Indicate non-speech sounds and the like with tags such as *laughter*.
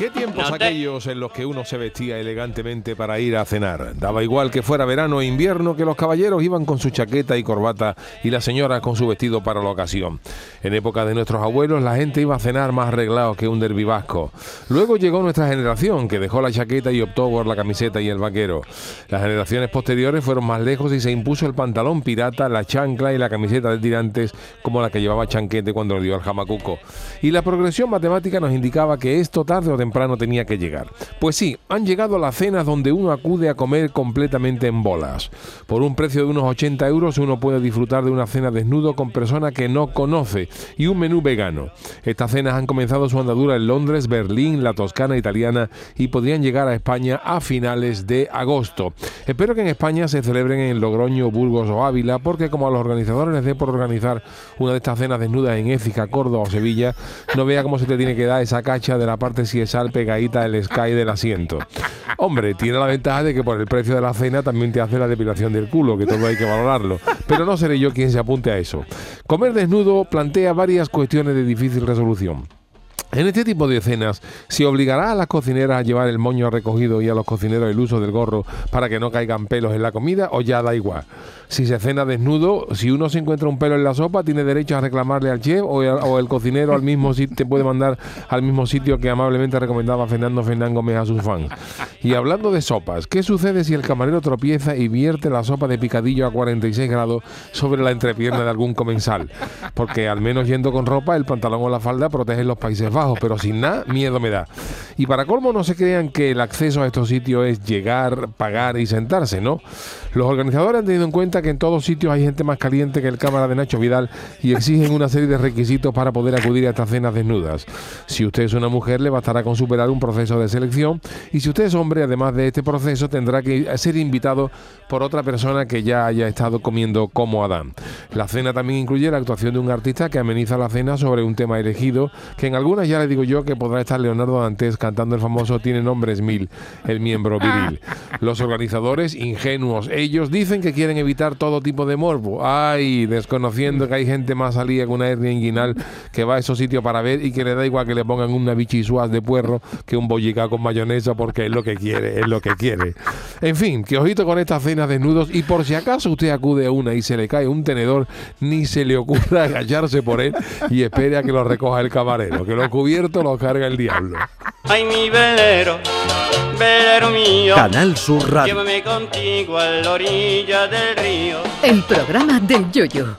¿Qué tiempos aquellos en los que uno se vestía elegantemente para ir a cenar? Daba igual que fuera verano o invierno que los caballeros iban con su chaqueta y corbata y las señoras con su vestido para la ocasión. En época de nuestros abuelos la gente iba a cenar más arreglado que un derbi vasco. Luego llegó nuestra generación que dejó la chaqueta y optó por la camiseta y el vaquero. Las generaciones posteriores fueron más lejos y se impuso el pantalón pirata, la chancla y la camiseta de tirantes como la que llevaba Chanquete cuando le dio al jamacuco. Y la progresión matemática nos indicaba que esto tarde o temprano temprano tenía que llegar. Pues sí, han llegado las cenas donde uno acude a comer completamente en bolas. Por un precio de unos 80 euros uno puede disfrutar de una cena desnudo con personas que no conoce y un menú vegano. Estas cenas han comenzado su andadura en Londres, Berlín, la Toscana italiana y podrían llegar a España a finales de agosto. Espero que en España se celebren en Logroño, Burgos o Ávila porque como a los organizadores les dé por organizar una de estas cenas desnudas en Écija, Córdoba o Sevilla, no vea cómo se te tiene que dar esa cacha de la parte si pegadita el sky del asiento. Hombre, tiene la ventaja de que por el precio de la cena también te hace la depilación del culo, que todo hay que valorarlo. Pero no seré yo quien se apunte a eso. Comer desnudo plantea varias cuestiones de difícil resolución. En este tipo de escenas, ¿se obligará a las cocineras a llevar el moño recogido y a los cocineros el uso del gorro para que no caigan pelos en la comida o ya da igual? Si se cena desnudo, si uno se encuentra un pelo en la sopa, ¿tiene derecho a reclamarle al chef o el, cocinero al mismo sitio te puede mandar al mismo sitio que amablemente recomendaba Fernando Fernán Gómez a sus fans? Y hablando de sopas, ¿qué sucede si el camarero tropieza y vierte la sopa de picadillo a 46 grados sobre la entrepierna de algún comensal? Porque al menos yendo con ropa, el pantalón o la falda protegen los Países Bajos pero sin nada, miedo me da. Y para colmo, no se crean que el acceso a estos sitios es llegar, pagar y sentarse, ¿no? Los organizadores han tenido en cuenta que en todos sitios hay gente más caliente que el cámara de Nacho Vidal y exigen una serie de requisitos para poder acudir a estas cenas desnudas. Si usted es una mujer, le bastará con superar un proceso de selección y si usted es hombre, además de este proceso, tendrá que ser invitado por otra persona que ya haya estado comiendo como Adán. La cena también incluye la actuación de un artista que ameniza la cena sobre un tema elegido, que en algunas ya le digo yo que podrá estar Leonardo Dantes cantando el famoso Tiene nombres mil, el miembro viril. *laughs* Los organizadores, ingenuos, ellos dicen que quieren evitar todo tipo de morbo. Ay, desconociendo que hay gente más salida que una hernia inguinal que va a esos sitios para ver y que le da igual que le pongan una bichisuaz de puerro que un bollica con mayonesa porque es lo que quiere, es lo que quiere. En fin, que ojito con estas cenas desnudos y por si acaso usted acude a una y se le cae un tenedor, ni se le ocurra agacharse por él y espere a que lo recoja el camarero, que lo cubierto lo carga el diablo. Ay, mi velero, velero mío. Canal Sur Radio. Llévame contigo a la orilla del río. El programa del yoyo.